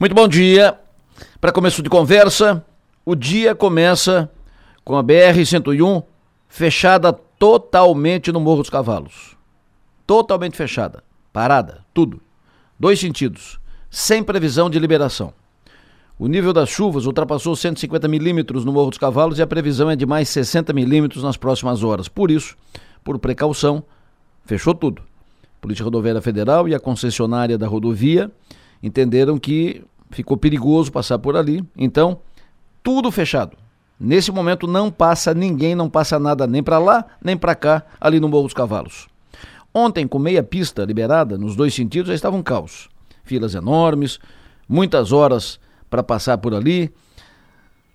Muito bom dia. Para começo de conversa, o dia começa com a BR-101 fechada totalmente no Morro dos Cavalos. Totalmente fechada. Parada, tudo. Dois sentidos. Sem previsão de liberação. O nível das chuvas ultrapassou 150 milímetros no Morro dos Cavalos e a previsão é de mais 60 milímetros nas próximas horas. Por isso, por precaução, fechou tudo. Polícia Rodoviária Federal e a concessionária da rodovia entenderam que ficou perigoso passar por ali. Então, tudo fechado. Nesse momento não passa ninguém, não passa nada nem para lá, nem para cá, ali no Morro dos Cavalos. Ontem, com meia pista liberada, nos dois sentidos, já estava um caos. Filas enormes, muitas horas para passar por ali,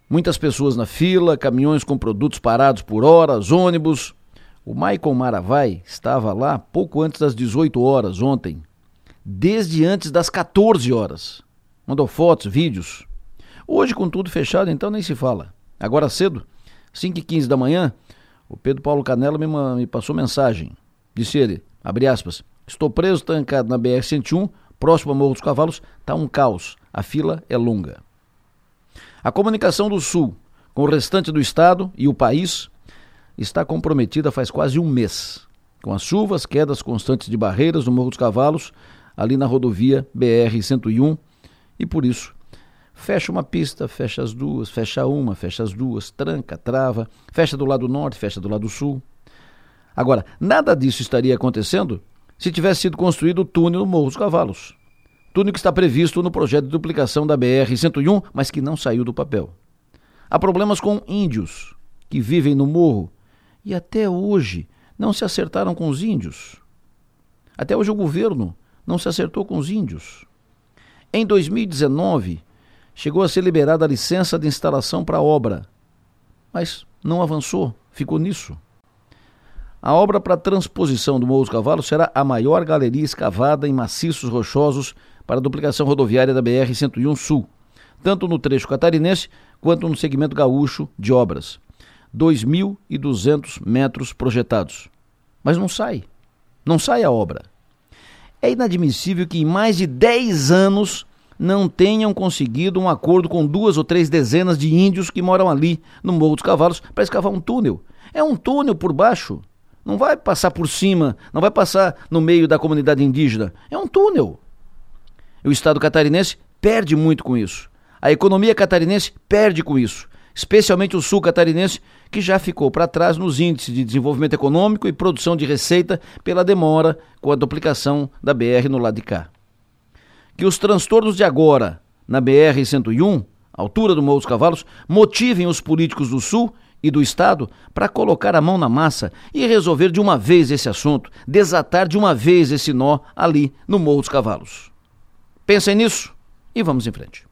muitas pessoas na fila, caminhões com produtos parados por horas, ônibus. O Maicon Maravai estava lá pouco antes das 18 horas ontem, desde antes das 14 horas. Mandou fotos, vídeos. Hoje, com tudo fechado, então nem se fala. Agora cedo, 5 e 15 da manhã, o Pedro Paulo Canela me, me passou mensagem. Disse ele, abre aspas, estou preso, tancado na BR-101, próximo a Morro dos Cavalos, está um caos. A fila é longa. A comunicação do Sul com o restante do estado e o país está comprometida faz quase um mês, com as chuvas, quedas constantes de barreiras no Morro dos Cavalos, ali na rodovia BR-101, e por isso fecha uma pista, fecha as duas, fecha uma, fecha as duas, tranca, trava, fecha do lado norte, fecha do lado sul. Agora, nada disso estaria acontecendo se tivesse sido construído o túnel no Morro dos Cavalos. Túnel que está previsto no projeto de duplicação da BR-101, mas que não saiu do papel. Há problemas com índios que vivem no morro e até hoje não se acertaram com os índios. Até hoje o governo não se acertou com os índios. Em 2019, chegou a ser liberada a licença de instalação para a obra, mas não avançou, ficou nisso. A obra para transposição do Morro dos Cavalos será a maior galeria escavada em maciços rochosos para a duplicação rodoviária da BR-101 Sul, tanto no trecho catarinense quanto no segmento gaúcho de obras. 2.200 metros projetados. Mas não sai. Não sai a obra. É inadmissível que em mais de 10 anos não tenham conseguido um acordo com duas ou três dezenas de índios que moram ali no Morro dos Cavalos para escavar um túnel. É um túnel por baixo. Não vai passar por cima, não vai passar no meio da comunidade indígena. É um túnel. O Estado catarinense perde muito com isso. A economia catarinense perde com isso, especialmente o sul catarinense, que já ficou para trás nos índices de desenvolvimento econômico e produção de receita pela demora com a duplicação da BR no lado de cá. Que os transtornos de agora na BR-101, altura do Morro dos Cavalos, motivem os políticos do Sul e do Estado para colocar a mão na massa e resolver de uma vez esse assunto, desatar de uma vez esse nó ali no Morro dos Cavalos. Pensem nisso e vamos em frente.